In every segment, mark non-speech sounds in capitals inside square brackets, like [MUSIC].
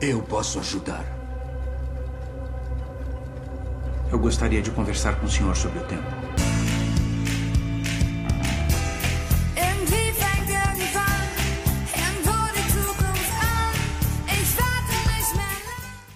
Eu posso ajudar. Eu gostaria de conversar com o senhor sobre o tempo.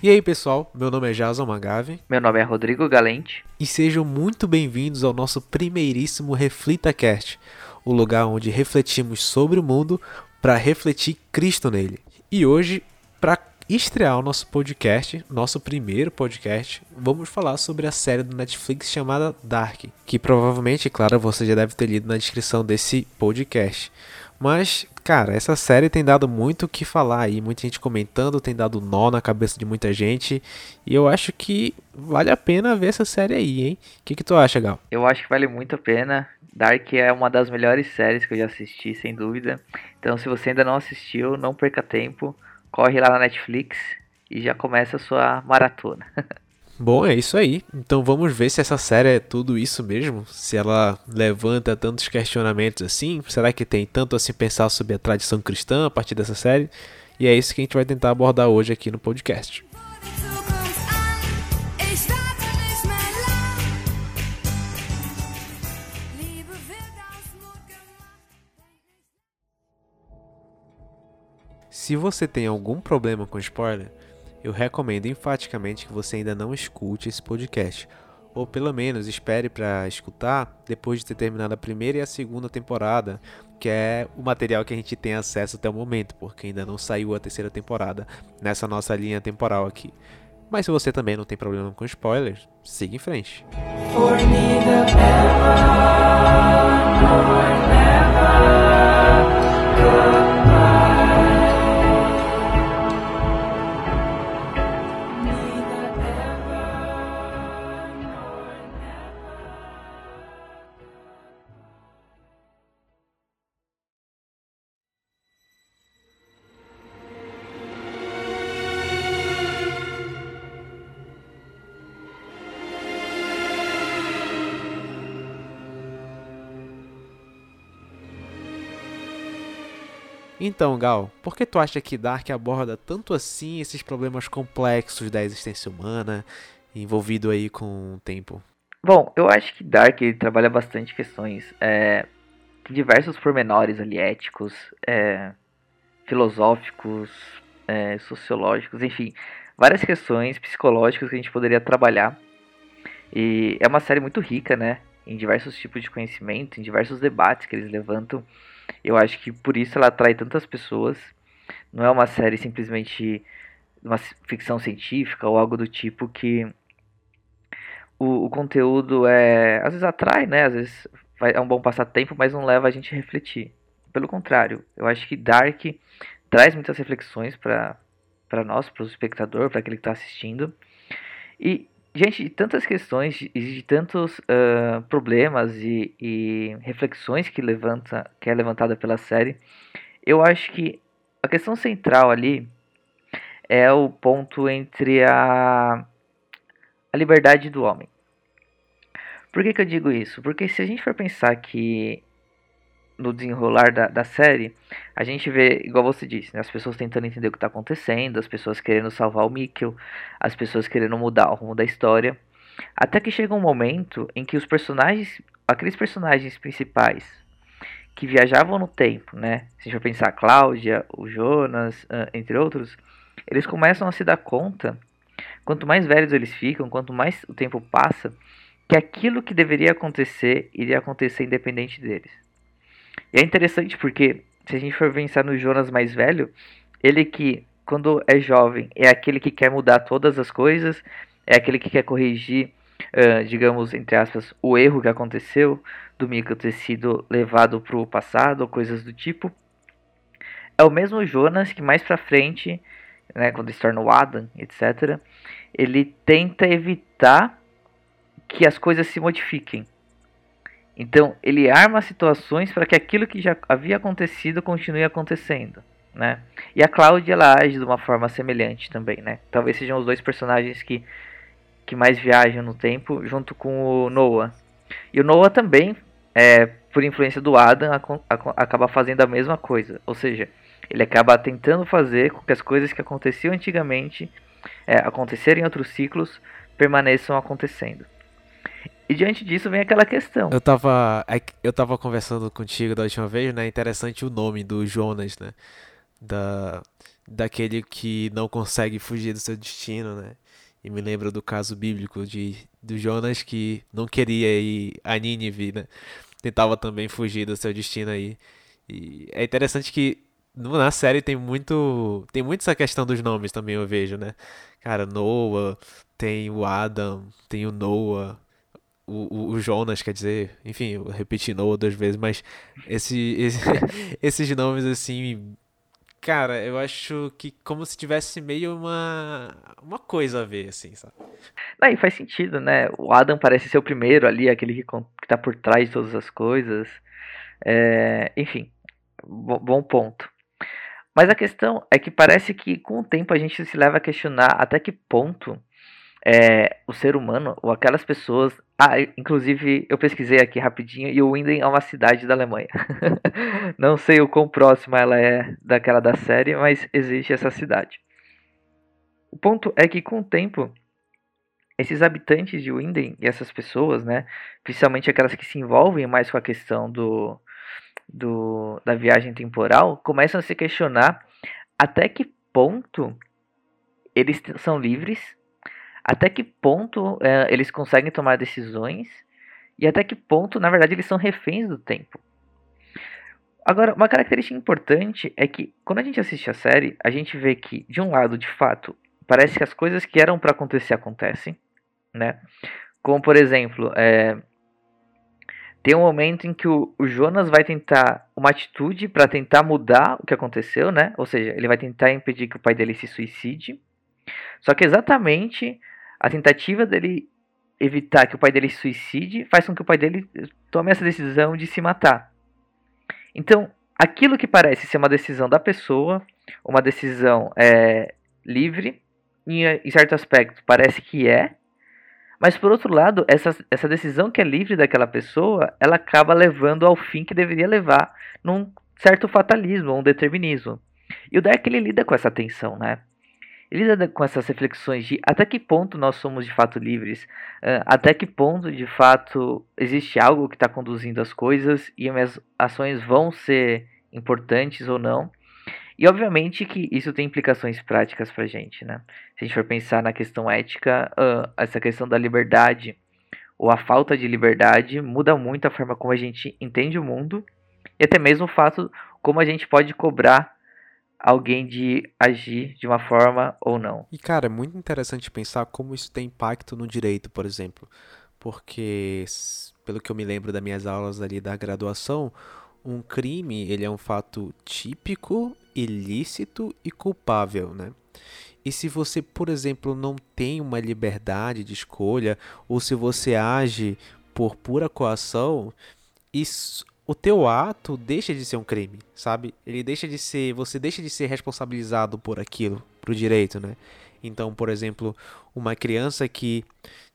E aí pessoal, meu nome é Jason Magave Meu nome é Rodrigo Galente. e sejam muito bem-vindos ao nosso primeiríssimo ReflitaCast, o lugar onde refletimos sobre o mundo para refletir Cristo nele. E hoje, para estrear o nosso podcast, nosso primeiro podcast, vamos falar sobre a série do Netflix chamada Dark, que provavelmente, claro, você já deve ter lido na descrição desse podcast. Mas, cara, essa série tem dado muito o que falar aí, muita gente comentando, tem dado nó na cabeça de muita gente, e eu acho que vale a pena ver essa série aí, hein? O que, que tu acha, Gal? Eu acho que vale muito a pena. Dark é uma das melhores séries que eu já assisti, sem dúvida. Então, se você ainda não assistiu, não perca tempo. Corre lá na Netflix e já começa a sua maratona. [LAUGHS] Bom, é isso aí. Então vamos ver se essa série é tudo isso mesmo. Se ela levanta tantos questionamentos assim. Será que tem tanto assim pensar sobre a tradição cristã a partir dessa série? E é isso que a gente vai tentar abordar hoje aqui no podcast. Se você tem algum problema com spoiler, eu recomendo enfaticamente que você ainda não escute esse podcast, ou pelo menos espere para escutar depois de ter terminado a primeira e a segunda temporada, que é o material que a gente tem acesso até o momento, porque ainda não saiu a terceira temporada nessa nossa linha temporal aqui. Mas se você também não tem problema com spoilers, siga em frente. Então, Gal, por que tu acha que Dark aborda tanto assim esses problemas complexos da existência humana, envolvido aí com o tempo? Bom, eu acho que Dark ele trabalha bastante questões. É, diversos pormenores ali, éticos, é, filosóficos, é, sociológicos, enfim, várias questões psicológicas que a gente poderia trabalhar. E é uma série muito rica, né? Em diversos tipos de conhecimento, em diversos debates que eles levantam. Eu acho que por isso ela atrai tantas pessoas. Não é uma série simplesmente uma ficção científica ou algo do tipo que o, o conteúdo é às vezes atrai, né? Às vezes vai- é um bom passatempo, mas não leva a gente a refletir. Pelo contrário, eu acho que Dark traz muitas reflexões para para nós, para o espectador, para aquele que está assistindo. E diante de tantas questões e de tantos ah, problemas e, e reflexões que levanta que é levantada pela série, eu acho que a questão central ali é o ponto entre a a liberdade do homem. Por que, que eu digo isso? Porque se a gente for pensar que no desenrolar da, da série, a gente vê, igual você disse, né, as pessoas tentando entender o que está acontecendo, as pessoas querendo salvar o Mikkel, as pessoas querendo mudar o rumo da história. Até que chega um momento em que os personagens, aqueles personagens principais que viajavam no tempo, né? Se a gente for pensar a Cláudia, o Jonas, ah, entre outros, eles começam a se dar conta, quanto mais velhos eles ficam, quanto mais o tempo passa, que aquilo que deveria acontecer iria acontecer independente deles. E é interessante porque, se a gente for pensar no Jonas mais velho, ele que, quando é jovem, é aquele que quer mudar todas as coisas, é aquele que quer corrigir, ah, digamos, entre aspas, o erro que aconteceu, do Mika ter sido levado para o passado, coisas do tipo. É o mesmo Jonas que mais pra frente, né, quando se torna o Adam, etc., ele tenta evitar que as coisas se modifiquem. Então, ele arma situações para que aquilo que já havia acontecido continue acontecendo, né? E a Cláudia ela age de uma forma semelhante também, né? Talvez sejam os dois personagens que que mais viajam no tempo, junto com o Noah. E o Noah também, é, por influência do Adam, aco- aco- acaba fazendo a mesma coisa. Ou seja, Ele acaba tentando fazer com que as coisas que aconteciam antigamente, é, acontecerem em outros ciclos, permaneçam acontecendo. E diante disso vem aquela questão. Eu tava, é eu tava conversando contigo da última vez, né? Interessante o nome do Jonas, né? Da, daquele que não consegue fugir do seu destino, né? E me lembra do caso bíblico de do Jonas que não queria ir a Nínive, né? Tentava também fugir do seu destino aí. E é interessante que na série tem muito tem muito essa questão dos nomes também eu vejo, né? Cara, Noah, tem o Adam, tem o Noah, o, o, Jonas, quer dizer, enfim, eu repeti Noah duas vezes, mas esse, esse [LAUGHS] esses nomes assim Cara, eu acho que como se tivesse meio uma, uma coisa a ver, assim, sabe? Não, e faz sentido, né? O Adam parece ser o primeiro ali, aquele que, que tá por trás de todas as coisas. É, enfim, bom ponto. Mas a questão é que parece que com o tempo a gente se leva a questionar até que ponto é, o ser humano, ou aquelas pessoas. Ah, inclusive eu pesquisei aqui rapidinho e o Winden é uma cidade da Alemanha. [LAUGHS] Não sei o quão próxima ela é daquela da série, mas existe essa cidade. O ponto é que com o tempo, esses habitantes de Winden e essas pessoas, né, principalmente aquelas que se envolvem mais com a questão do, do da viagem temporal, começam a se questionar até que ponto eles são livres até que ponto é, eles conseguem tomar decisões e até que ponto, na verdade, eles são reféns do tempo. Agora, uma característica importante é que quando a gente assiste a série, a gente vê que, de um lado, de fato, parece que as coisas que eram para acontecer acontecem, né? Como, por exemplo, é, tem um momento em que o, o Jonas vai tentar uma atitude para tentar mudar o que aconteceu, né? Ou seja, ele vai tentar impedir que o pai dele se suicide. Só que exatamente a tentativa dele evitar que o pai dele se suicide faz com que o pai dele tome essa decisão de se matar. Então, aquilo que parece ser uma decisão da pessoa, uma decisão é, livre, em, em certo aspecto parece que é, mas por outro lado, essa, essa decisão que é livre daquela pessoa, ela acaba levando ao fim que deveria levar num certo fatalismo, um determinismo. E o Dark ele lida com essa tensão, né? Lida com essas reflexões de até que ponto nós somos de fato livres, até que ponto de fato existe algo que está conduzindo as coisas e as minhas ações vão ser importantes ou não. E obviamente que isso tem implicações práticas para a gente, né? Se a gente for pensar na questão ética, uh, essa questão da liberdade ou a falta de liberdade muda muito a forma como a gente entende o mundo e até mesmo o fato como a gente pode cobrar alguém de agir de uma forma ou não. E cara, é muito interessante pensar como isso tem impacto no direito, por exemplo, porque pelo que eu me lembro das minhas aulas ali da graduação, um crime ele é um fato típico, ilícito e culpável, né? E se você, por exemplo, não tem uma liberdade de escolha, ou se você age por pura coação, isso o teu ato deixa de ser um crime, sabe? Ele deixa de ser, você deixa de ser responsabilizado por aquilo, pro direito, né? Então, por exemplo, uma criança que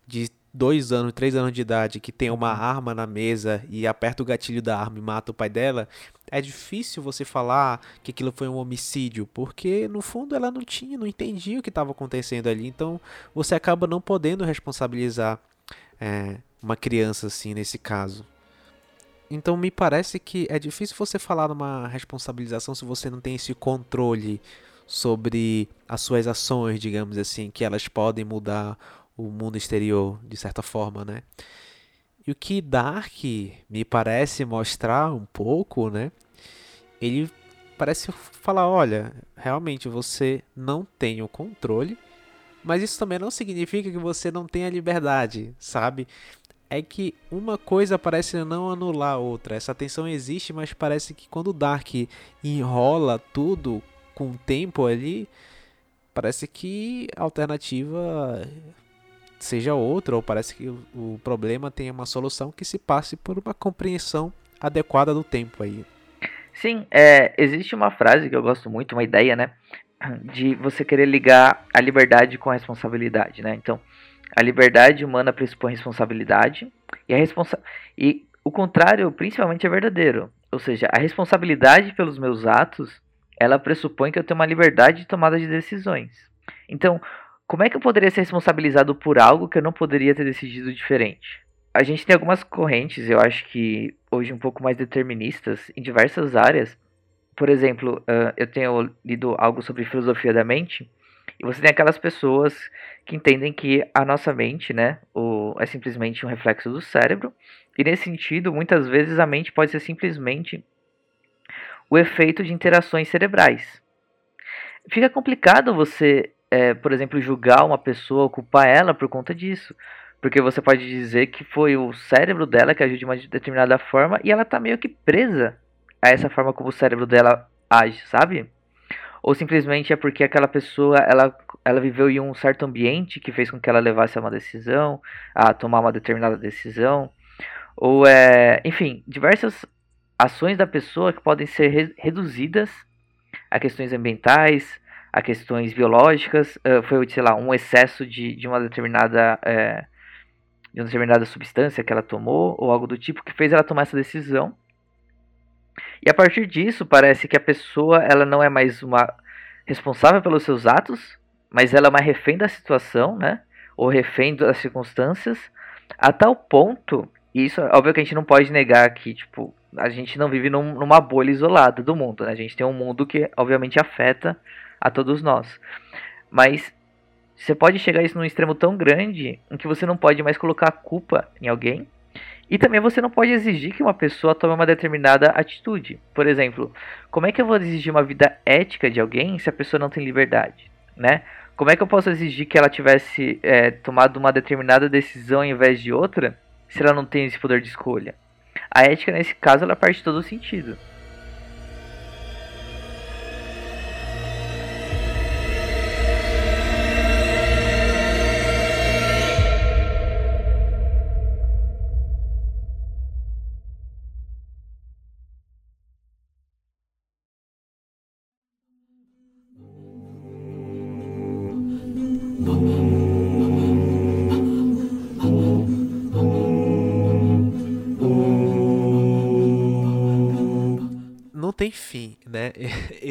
de dois anos, três anos de idade, que tem uma arma na mesa e aperta o gatilho da arma e mata o pai dela, é difícil você falar que aquilo foi um homicídio, porque no fundo ela não tinha, não entendia o que estava acontecendo ali. Então, você acaba não podendo responsabilizar é, uma criança assim nesse caso. Então me parece que é difícil você falar numa responsabilização se você não tem esse controle sobre as suas ações, digamos assim, que elas podem mudar o mundo exterior de certa forma, né? E o que Dark me parece mostrar um pouco, né? Ele parece falar, olha, realmente você não tem o controle, mas isso também não significa que você não tenha liberdade, sabe? É que uma coisa parece não anular a outra. Essa tensão existe, mas parece que quando o Dark enrola tudo com o tempo ali, parece que a alternativa seja outra, ou parece que o problema tenha uma solução que se passe por uma compreensão adequada do tempo aí. Sim, é, existe uma frase que eu gosto muito, uma ideia, né? De você querer ligar a liberdade com a responsabilidade, né? Então, a liberdade humana pressupõe responsabilidade e, a responsa e o contrário principalmente é verdadeiro. Ou seja, a responsabilidade pelos meus atos ela pressupõe que eu tenho uma liberdade de tomada de decisões. Então, como é que eu poderia ser responsabilizado por algo que eu não poderia ter decidido diferente? A gente tem algumas correntes, eu acho que hoje um pouco mais deterministas em diversas áreas. Por exemplo, eu tenho lido algo sobre filosofia da mente, e você tem aquelas pessoas que entendem que a nossa mente, né, o, é simplesmente um reflexo do cérebro, e nesse sentido, muitas vezes a mente pode ser simplesmente o efeito de interações cerebrais. Fica complicado você, é, por exemplo, julgar uma pessoa, culpar ela por conta disso. Porque você pode dizer que foi o cérebro dela que agiu de uma determinada forma e ela tá meio que presa a essa forma como o cérebro dela age, sabe? Ou simplesmente é porque aquela pessoa ela, ela viveu em um certo ambiente que fez com que ela levasse a uma decisão, a tomar uma determinada decisão. Ou é, enfim, diversas ações da pessoa que podem ser re reduzidas a questões ambientais, a questões biológicas, uh, foi, sei lá, um excesso de, de uma determinada é, de uma determinada substância que ela tomou, ou algo do tipo, que fez ela tomar essa decisão. E a partir disso, parece que a pessoa ela não é mais uma responsável pelos seus atos, mas ela é uma refém da situação, né? Ou refém das circunstâncias, a tal ponto, e isso é óbvio que a gente não pode negar que, tipo, a gente não vive num, numa bolha isolada do mundo, né? A gente tem um mundo que obviamente afeta a todos nós. Mas você pode chegar a isso num extremo tão grande em que você não pode mais colocar a culpa em alguém. E também você não pode exigir que uma pessoa tome uma determinada atitude. Por exemplo, como é que eu vou exigir uma vida ética de alguém se a pessoa não tem liberdade, né? Como é que eu posso exigir que ela tivesse é, tomado uma determinada decisão em vez de outra se ela não tem esse poder de escolha? A ética, nesse caso, ela parte todo o sentido.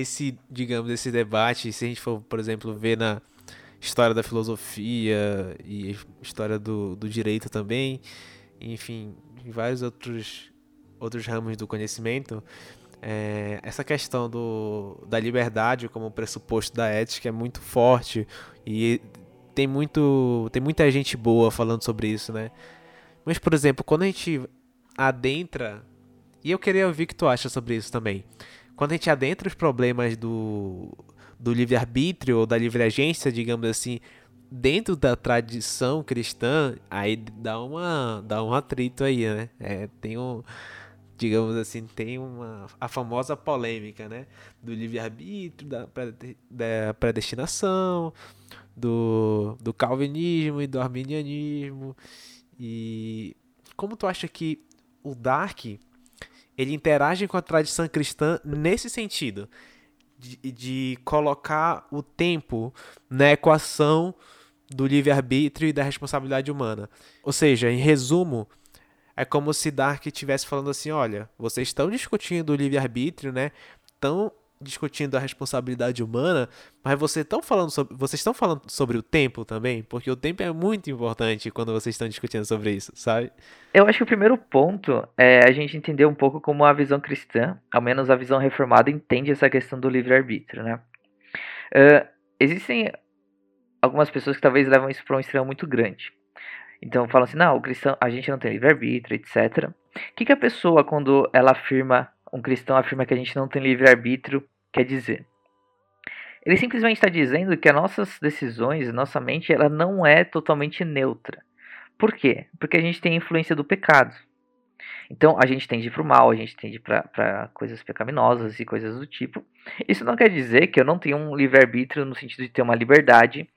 Esse, digamos, esse debate, se a gente for, por exemplo, ver na história da filosofia e história do, do direito também, enfim, em vários outros, outros ramos do conhecimento, é, essa questão do, da liberdade como pressuposto da ética é muito forte e tem, muito, tem muita gente boa falando sobre isso, né? Mas, por exemplo, quando a gente adentra e eu queria ouvir o que tu acha sobre isso também. Quando a gente adentra os problemas do, do livre-arbítrio ou da livre-agência, digamos assim, dentro da tradição cristã, aí dá, uma, dá um atrito aí, né? É, tem um, digamos assim, tem uma, a famosa polêmica, né? Do livre-arbítrio, da, predestinação, do, do calvinismo e do arminianismo. E como tu acha que o Dark ele interage com a tradição cristã nesse sentido, de, de colocar o tempo na equação do livre-arbítrio e da responsabilidade humana. Ou seja, em resumo, é como se Dark estivesse falando assim: olha, vocês estão discutindo o livre-arbítrio, né? Estão discutindo a responsabilidade humana, mas vocês estão falando sobre, vocês estão falando sobre o tempo também, porque o tempo é muito importante quando vocês estão discutindo sobre isso, sabe? Eu acho que o primeiro ponto é a gente entender um pouco como a visão cristã, ao menos a visão reformada, entende essa questão do livre-arbítrio, né? Uh, existem algumas pessoas que talvez levam isso para um extremo muito grande. Então falam assim, não, o cristão, a gente não tem livre-arbítrio, etc. O que, que a pessoa, quando ela afirma um cristão afirma que a gente não tem livre-arbítrio quer dizer? Ele simplesmente está dizendo que as nossas decisões, nossa mente, ela não é totalmente neutra. Por quê? Porque a gente tem a influência do pecado. Então a gente tende para o mal, a gente tende para coisas pecaminosas e coisas do tipo. Isso não quer dizer que eu não tenho um livre-arbítrio no sentido de ter uma liberdade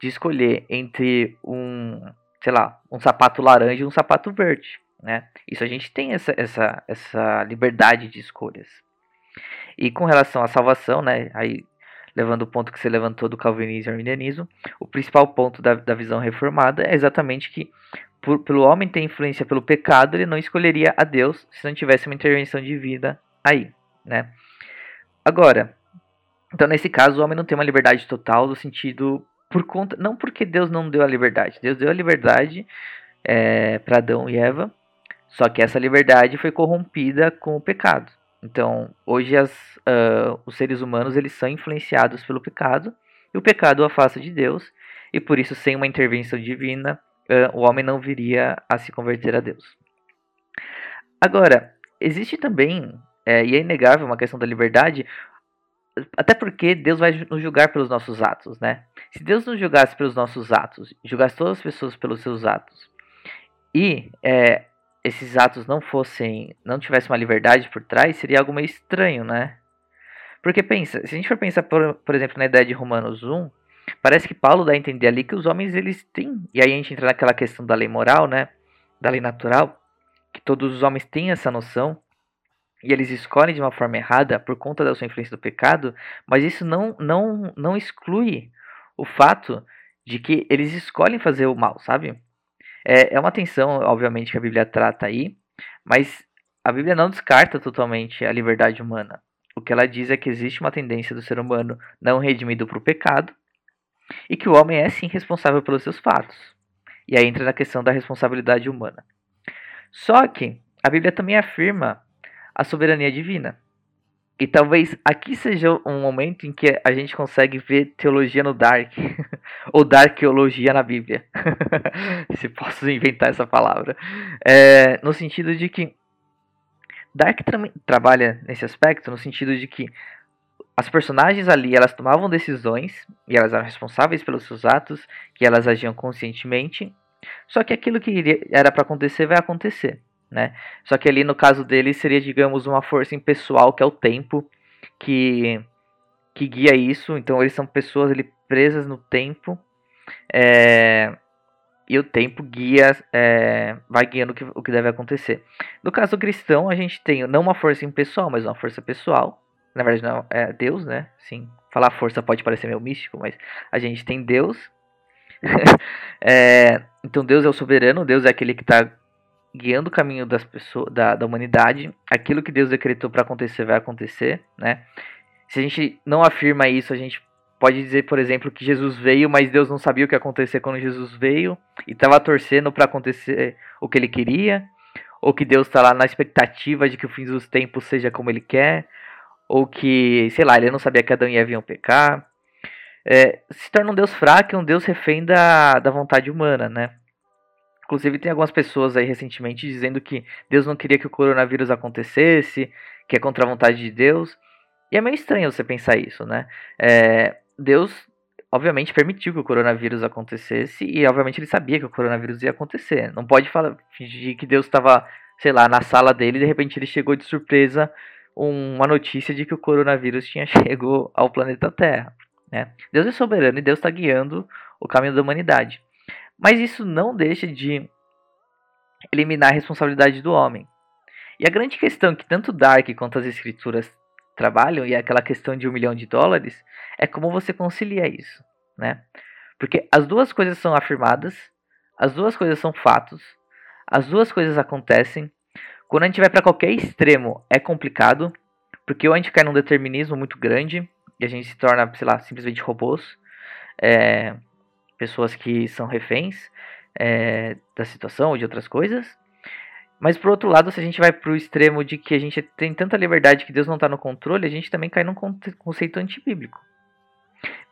de escolher entre um, sei lá, um sapato laranja e um sapato verde. Né? Isso a gente tem essa, essa, essa liberdade de escolhas. E com relação à salvação, né, aí levando o ponto que você levantou do calvinismo e arminianismo, o principal ponto da, da visão reformada é exatamente que por, pelo homem ter influência pelo pecado, ele não escolheria a Deus se não tivesse uma intervenção divina aí, né? Agora, Então, nesse caso, o homem não tem uma liberdade total no sentido por conta, não porque Deus não deu a liberdade. Deus deu a liberdade é, para Adão e Eva, só que essa liberdade foi corrompida com o pecado. Então, hoje as, uh, os seres humanos eles são influenciados pelo pecado e o pecado o afasta de Deus e por isso, sem uma intervenção divina, uh, o homem não viria a se converter a Deus. Agora, existe também, é, e é inegável uma questão da liberdade, até porque Deus vai nos julgar pelos nossos atos, né? Se Deus nos julgasse pelos nossos atos, julgasse todas as pessoas pelos seus atos, e é, esses atos não fossem, não tivessem uma liberdade por trás, seria algo meio estranho, né? Porque pensa, se a gente for pensar, por, por exemplo, na ideia de Romanos 1, parece que Paulo dá a entender ali que os homens eles têm, e aí a gente entra naquela questão da lei moral, né? Da lei natural, que todos os homens têm essa noção e eles escolhem de uma forma errada por conta da sua influência do pecado, mas isso não, não, não exclui o fato de que eles escolhem fazer o mal, sabe? É, é uma tensão, obviamente, que a Bíblia trata aí, mas a Bíblia não descarta totalmente a liberdade humana. O que ela diz é que existe uma tendência do ser humano não redimido para o pecado e que o homem é sim responsável pelos seus fatos. E aí entra na questão da responsabilidade humana. Só que a Bíblia também afirma a soberania divina. E talvez aqui seja um momento em que a gente consegue ver teologia no Dark, [LAUGHS] ou Darkeologia na Bíblia, [LAUGHS] se posso inventar essa palavra. É, no sentido de que Dark tra trabalha nesse aspecto, no sentido de que as personagens ali elas tomavam decisões e elas eram responsáveis pelos seus atos, que elas agiam conscientemente, só que aquilo que era para acontecer vai acontecer né? Só que ali no caso dele seria, digamos, uma força impessoal que é o tempo que que guia isso. Então eles são pessoas ali presas no tempo é, e o tempo guia, é, vai guiando o que, o que deve acontecer. No caso cristão, a gente tem não uma força impessoal, mas uma força pessoal. Na verdade, não é Deus, né? Sim, falar força pode parecer meio místico, mas a gente tem Deus. [LAUGHS] é, então Deus é o soberano, Deus é aquele que está guiando o caminho das pessoas, da, da humanidade. Aquilo que Deus decretou para acontecer vai acontecer, né? Se a gente não afirma isso, a gente pode dizer, por exemplo, que Jesus veio, mas Deus não sabia o que ia acontecer quando Jesus veio e estava torcendo para acontecer o que ele queria, ou que Deus está lá na expectativa de que o fim dos tempos seja como ele quer, ou que, sei lá, ele não sabia que Adão e Eva iam pecar. É, se torna um Deus fraco e um Deus refém da, da vontade humana, né? Inclusive, tem algumas pessoas aí recentemente dizendo que Deus não queria que o coronavírus acontecesse, que é contra a vontade de Deus. E é meio estranho você pensar isso, né? É, Deus, obviamente, permitiu que o coronavírus acontecesse e, obviamente, ele sabia que o coronavírus ia acontecer. Não pode falar, fingir que Deus estava, sei lá, na sala dele e de repente ele chegou de surpresa uma notícia de que o coronavírus tinha [LAUGHS] chegado ao planeta Terra. Né? Deus é soberano e Deus está guiando o caminho da humanidade. Mas isso não deixa de eliminar a responsabilidade do homem. E a grande questão que tanto Dark quanto as escrituras trabalham, e aquela questão de um milhão de dólares, é como você concilia isso, né? Porque as duas coisas são afirmadas, as duas coisas são fatos, as duas coisas acontecem. Quando a gente vai para qualquer extremo, é complicado, porque ou a gente cai num determinismo muito grande, e a gente se torna, sei lá, simplesmente robôs, é, pessoas que são reféns é, da situação ou de outras coisas. Mas por outro lado, se a gente vai para o extremo de que a gente tem tanta liberdade que Deus não está no controle, a gente também cai num conceito antibíblico.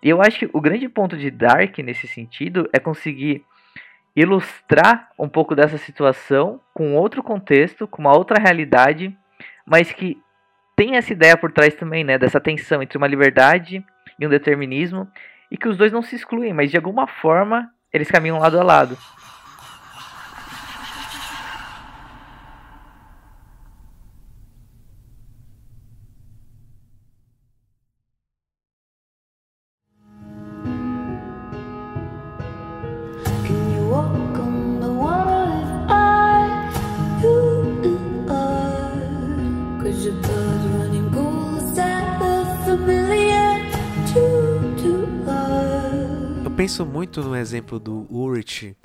E eu acho que o grande ponto de Dark nesse sentido é conseguir ilustrar um pouco dessa situação com outro contexto, com uma outra realidade, mas que tem essa ideia por trás também, né, dessa tensão entre uma liberdade e um determinismo, e que os dois não se excluem, mas de alguma forma eles caminham lado a lado. Penso muito no exemplo do Urich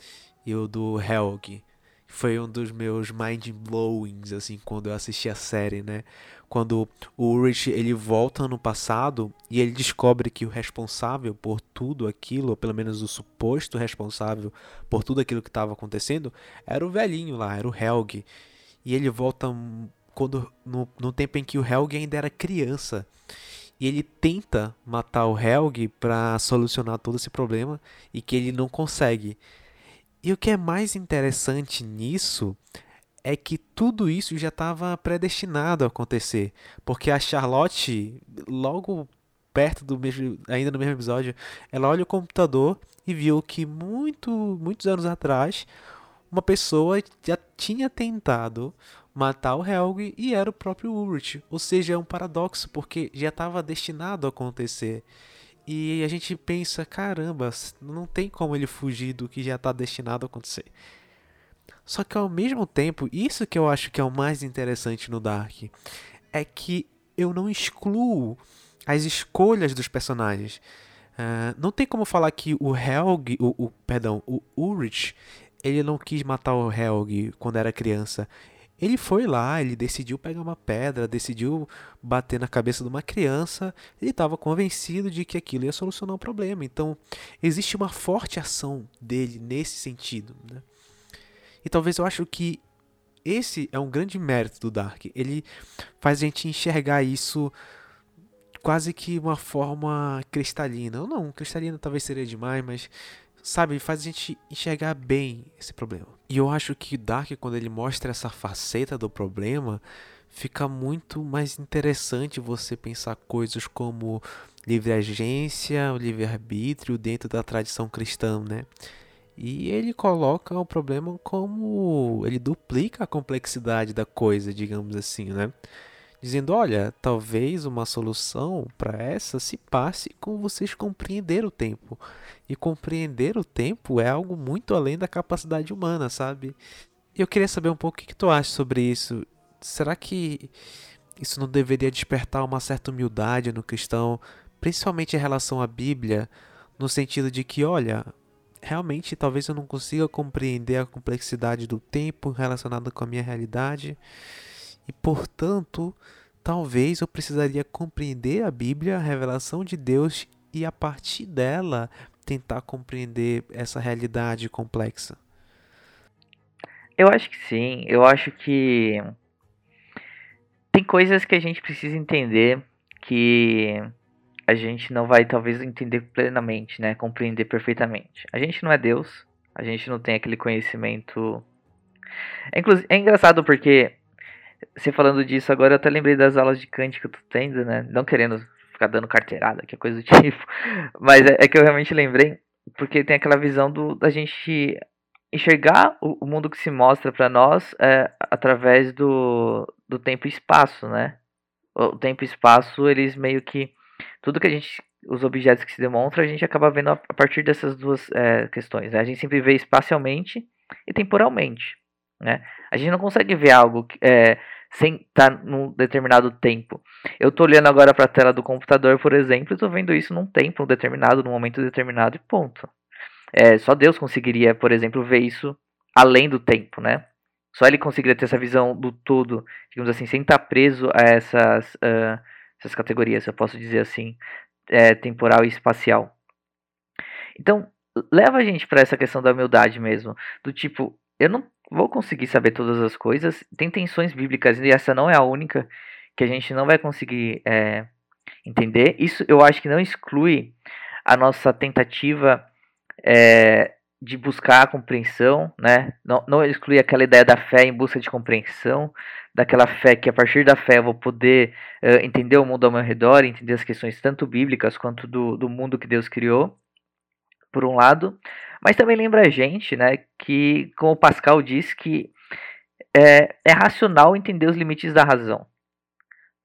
e o do Helg. Foi um dos meus mind blowings, assim, quando eu assisti a série, né? quando o Ulrich ele volta no passado e ele descobre que o responsável por tudo aquilo, ou pelo menos o suposto responsável por tudo aquilo que estava acontecendo, era o velhinho lá, era o Helg. E ele volta quando no, no tempo em que o Helg ainda era criança. E ele tenta matar o Helg para solucionar todo esse problema e que ele não consegue. E o que é mais interessante nisso é que tudo isso já estava predestinado a acontecer, porque a Charlotte, logo perto do mesmo, ainda no mesmo episódio, ela olha o computador e viu que muito, muitos anos atrás, uma pessoa já tinha tentado matar o Helg e era o próprio Ulrich. Ou seja, é um paradoxo, porque já estava destinado a acontecer. E a gente pensa, caramba, não tem como ele fugir do que já está destinado a acontecer. Só que ao mesmo tempo, isso que eu acho que é o mais interessante no Dark, é que eu não excluo as escolhas dos personagens. Uh, não tem como falar que o Helg, o, o, perdão, o Ulrich, ele não quis matar o Helg quando era criança. Ele foi lá, ele decidiu pegar uma pedra, decidiu bater na cabeça de uma criança, ele estava convencido de que aquilo ia solucionar o problema. Então, existe uma forte ação dele nesse sentido. Né? E talvez eu acho que esse é um grande mérito do Dark. Ele faz a gente enxergar isso quase que uma forma cristalina. Ou não, cristalina talvez seria demais, mas sabe, faz a gente enxergar bem esse problema. E eu acho que Dark, quando ele mostra essa faceta do problema, fica muito mais interessante você pensar coisas como livre agência, livre arbítrio dentro da tradição cristã, né? E ele coloca o problema como. Ele duplica a complexidade da coisa, digamos assim, né? Dizendo: olha, talvez uma solução para essa se passe com vocês compreender o tempo. E compreender o tempo é algo muito além da capacidade humana, sabe? Eu queria saber um pouco o que, que tu acha sobre isso. Será que isso não deveria despertar uma certa humildade no cristão, principalmente em relação à Bíblia, no sentido de que, olha, realmente talvez eu não consiga compreender a complexidade do tempo relacionado com a minha realidade e, portanto, talvez eu precisaria compreender a Bíblia, a revelação de Deus e a partir dela tentar compreender essa realidade complexa. Eu acho que sim. Eu acho que tem coisas que a gente precisa entender que a gente não vai talvez entender plenamente, né, compreender perfeitamente. A gente não é Deus, a gente não tem aquele conhecimento. É, é engraçado porque você falando disso agora, eu até lembrei das aulas de Kant que eu tô tendo, né? Não querendo ficar dando carteirada, que é coisa do [LAUGHS] tipo, mas é, é, que eu realmente lembrei porque tem aquela visão do da gente enxergar o, o mundo que se mostra para nós é, através do, do tempo e espaço, né? O tempo e espaço, eles meio que tudo que a gente os objetos que se demonstram, a gente acaba vendo a, partir dessas duas é, questões. Né? A gente sempre vê espacialmente e temporalmente. Né? A gente não consegue ver algo é, sem estar tá num determinado tempo. Eu estou olhando agora para a tela do computador, por exemplo, e estou vendo isso num tempo determinado, num momento determinado e ponto. É, só Deus conseguiria, por exemplo, ver isso além do tempo, né? Só ele conseguiria ter essa visão do todo, digamos assim, sem estar preso a essas uh, essas categorias, eu posso dizer assim, é, temporal e espacial. Então, leva a gente para essa questão da humildade mesmo, do tipo, eu não vou conseguir saber todas as coisas, tem tensões bíblicas e essa não é a única que a gente não vai conseguir é, entender. Isso eu acho que não exclui a nossa tentativa é, de buscar a compreensão, né? Não, não exclui aquela ideia da fé em busca de compreensão, daquela fé que a partir da fé eu vou poder uh, entender o mundo ao meu redor, entender as questões tanto bíblicas quanto do, do mundo que Deus criou, por um lado, mas também lembra a gente, né, que como Pascal diz que é, é racional entender os limites da razão.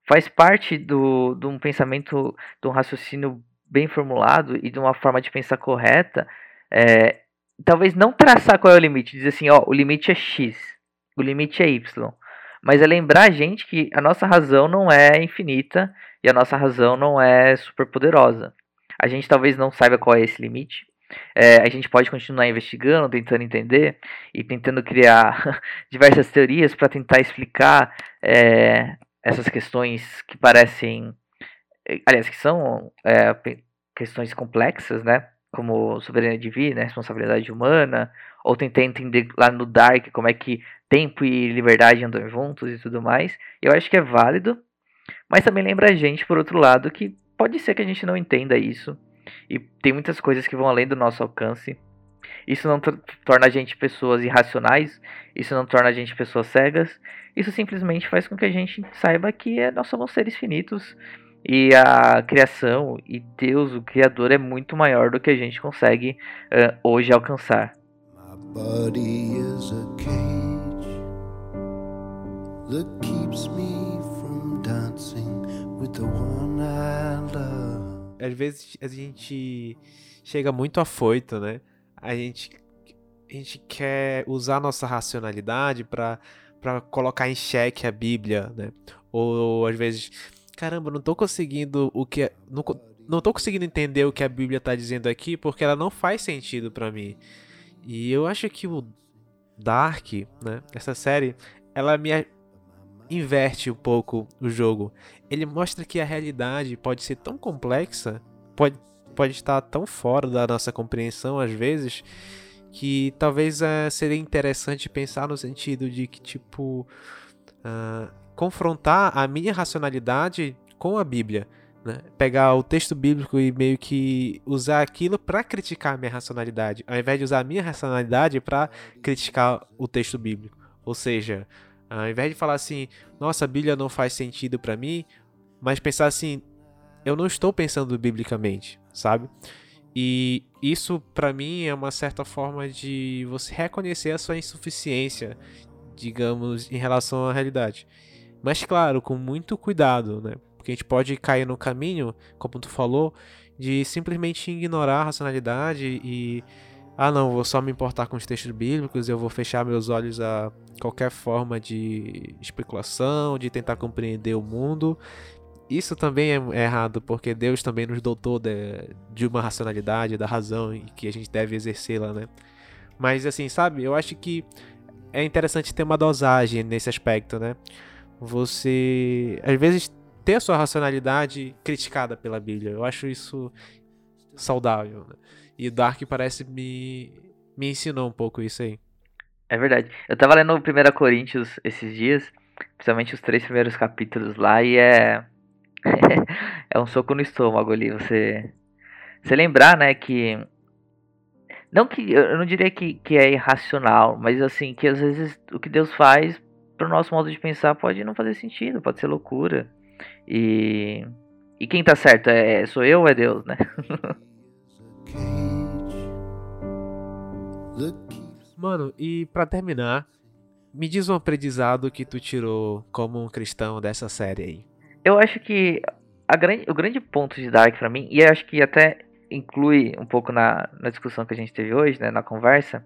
Faz parte do, de um pensamento, de um raciocínio bem formulado e de uma forma de pensar correta, é, talvez não traçar qual é o limite, dizer assim, ó, o limite é X, o limite é Y. Mas é lembrar a gente que a nossa razão não é infinita e a nossa razão não é super poderosa. A gente talvez não saiba qual é esse limite. É, a gente pode continuar investigando, tentando entender e tentando criar [LAUGHS] diversas teorias para tentar explicar é, essas questões que parecem, eh, aliás, que são é, questões complexas, né? Como soberania divina, responsabilidade humana, ou tentar entender lá no Dark como é que tempo e liberdade andam juntos e tudo mais. Eu acho que é válido, mas também lembra a gente, por outro lado, que pode ser que a gente não entenda isso. E tem muitas coisas que vão além do nosso alcance. Isso não torna a gente pessoas irracionais, isso não torna a gente pessoas cegas, isso simplesmente faz com que a gente saiba que é, nós somos seres finitos e a criação e Deus, o Criador, é muito maior do que a gente consegue uh, hoje alcançar. Às vezes a gente chega muito afoito, né? a gente, a gente quer usar nossa racionalidade para para colocar em xeque a Bíblia, né? Ou, às vezes, caramba, não tô conseguindo o que não, não tô conseguindo entender o que a Bíblia tá dizendo aqui porque ela não faz sentido para mim. E eu acho que o Dark, né, essa série, ela me inverte um pouco o jogo. Ele mostra que a realidade pode ser tão complexa, pode pode estar tão fora da nossa compreensão às vezes que talvez é, seria interessante pensar no sentido de que tipo uh, confrontar a minha racionalidade com a Bíblia, né? pegar o texto bíblico e meio que usar aquilo para criticar a minha racionalidade, ao invés de usar a minha racionalidade para criticar o texto bíblico. Ou seja, ao invés de falar assim, nossa, a Bíblia não faz sentido para mim, mas pensar assim, eu não estou pensando biblicamente sabe? E isso para mim é uma certa forma de você reconhecer a sua insuficiência, digamos, em relação à realidade. Mas claro, com muito cuidado, né? Porque a gente pode cair no caminho, como tu falou, de simplesmente ignorar a racionalidade e ah, não, vou só me importar com os textos bíblicos, eu vou fechar meus olhos a qualquer forma de especulação, de tentar compreender o mundo isso também é errado, porque Deus também nos dotou de, de uma racionalidade, da razão, e que a gente deve exercê-la, né? Mas assim, sabe, eu acho que é interessante ter uma dosagem nesse aspecto, né? Você, às vezes, ter a sua racionalidade criticada pela Bíblia. Eu acho isso saudável. Né? E Dark parece me, me ensinou um pouco isso aí. É verdade. Eu tava lendo 1 Coríntios esses dias, principalmente os três primeiros capítulos lá, e é [LAUGHS] é um soco no estômago ali, você. Você lembrar, né, que. Não que. Eu não diria que, que é irracional, mas assim, que às vezes o que Deus faz, pro nosso modo de pensar, pode não fazer sentido, pode ser loucura. E. E quem tá certo é sou eu ou é Deus, né? [LAUGHS] Mano, e para terminar, me diz um aprendizado que tu tirou como um cristão dessa série aí. Eu acho que grande, o grande ponto de Dark para mim, e acho que até inclui um pouco na, na discussão que a gente teve hoje, né, na conversa,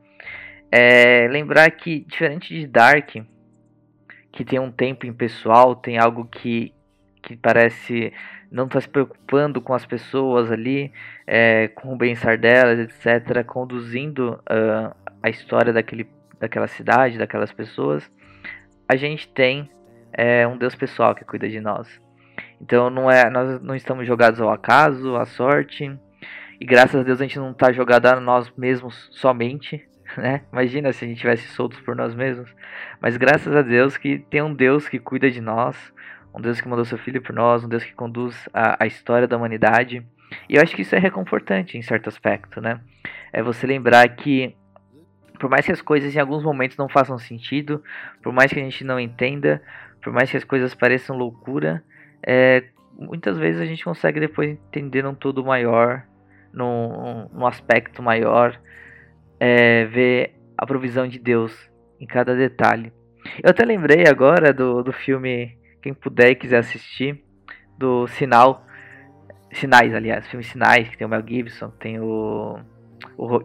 é lembrar que, diferente de Dark, que tem um tempo impessoal, tem algo que, que parece não estar tá se preocupando com as pessoas ali, é, com o bem-estar delas, etc., conduzindo uh, a história daquele, daquela cidade, daquelas pessoas, a gente tem é, um Deus pessoal que cuida de nós. Então não é, nós não estamos jogados ao acaso, à sorte. E graças a Deus a gente não está jogado a nós mesmos somente, [LAUGHS] né? Imagina se a gente tivesse soltos por nós mesmos. Mas graças a Deus que tem um Deus que cuida de nós, um Deus que mandou seu filho por nós, um Deus que conduz a, a história da humanidade. E eu acho que isso é reconfortante em certo aspecto, né? É você lembrar que por mais que as coisas em alguns momentos não façam sentido, por mais que a gente não entenda, por mais que as coisas pareçam loucura, é, muitas vezes a gente consegue depois entender um todo maior, num, num aspecto maior, é, ver a provisão de Deus em cada detalhe. Eu até lembrei agora do, do filme, quem puder e quiser assistir, do Sinal, Sinais, aliás, filme Sinais, que tem o Mel Gibson, tem o, o,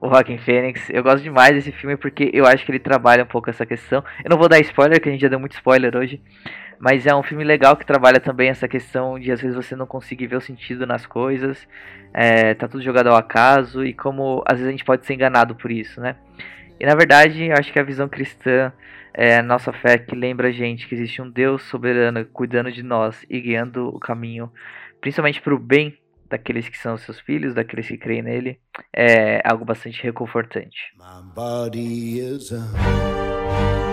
o Joaquin Phoenix. Eu gosto demais desse filme porque eu acho que ele trabalha um pouco essa questão. Eu não vou dar spoiler, que a gente já deu muito spoiler hoje, mas é um filme legal que trabalha também essa questão de às vezes você não conseguir ver o sentido nas coisas, é, tá tudo jogado ao acaso e como às vezes a gente pode ser enganado por isso, né? E na verdade, eu acho que a visão cristã É a nossa fé que lembra a gente que existe um Deus soberano cuidando de nós e guiando o caminho, principalmente para o bem daqueles que são seus filhos, daqueles que creem nele, é algo bastante reconfortante. My body is a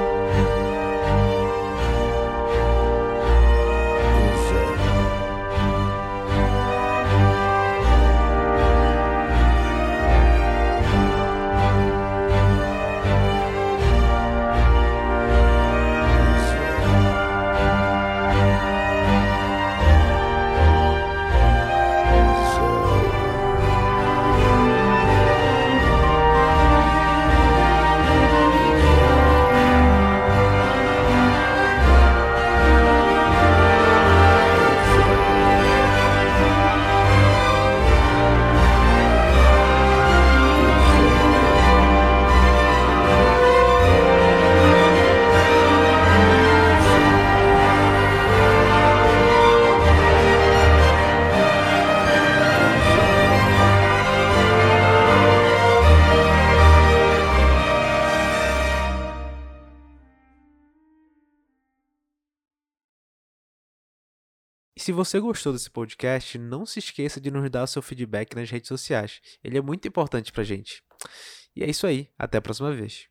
você gostou desse podcast, não se esqueça de nos dar o seu feedback nas redes sociais. Ele é muito importante pra gente. E é isso aí. Até a próxima vez.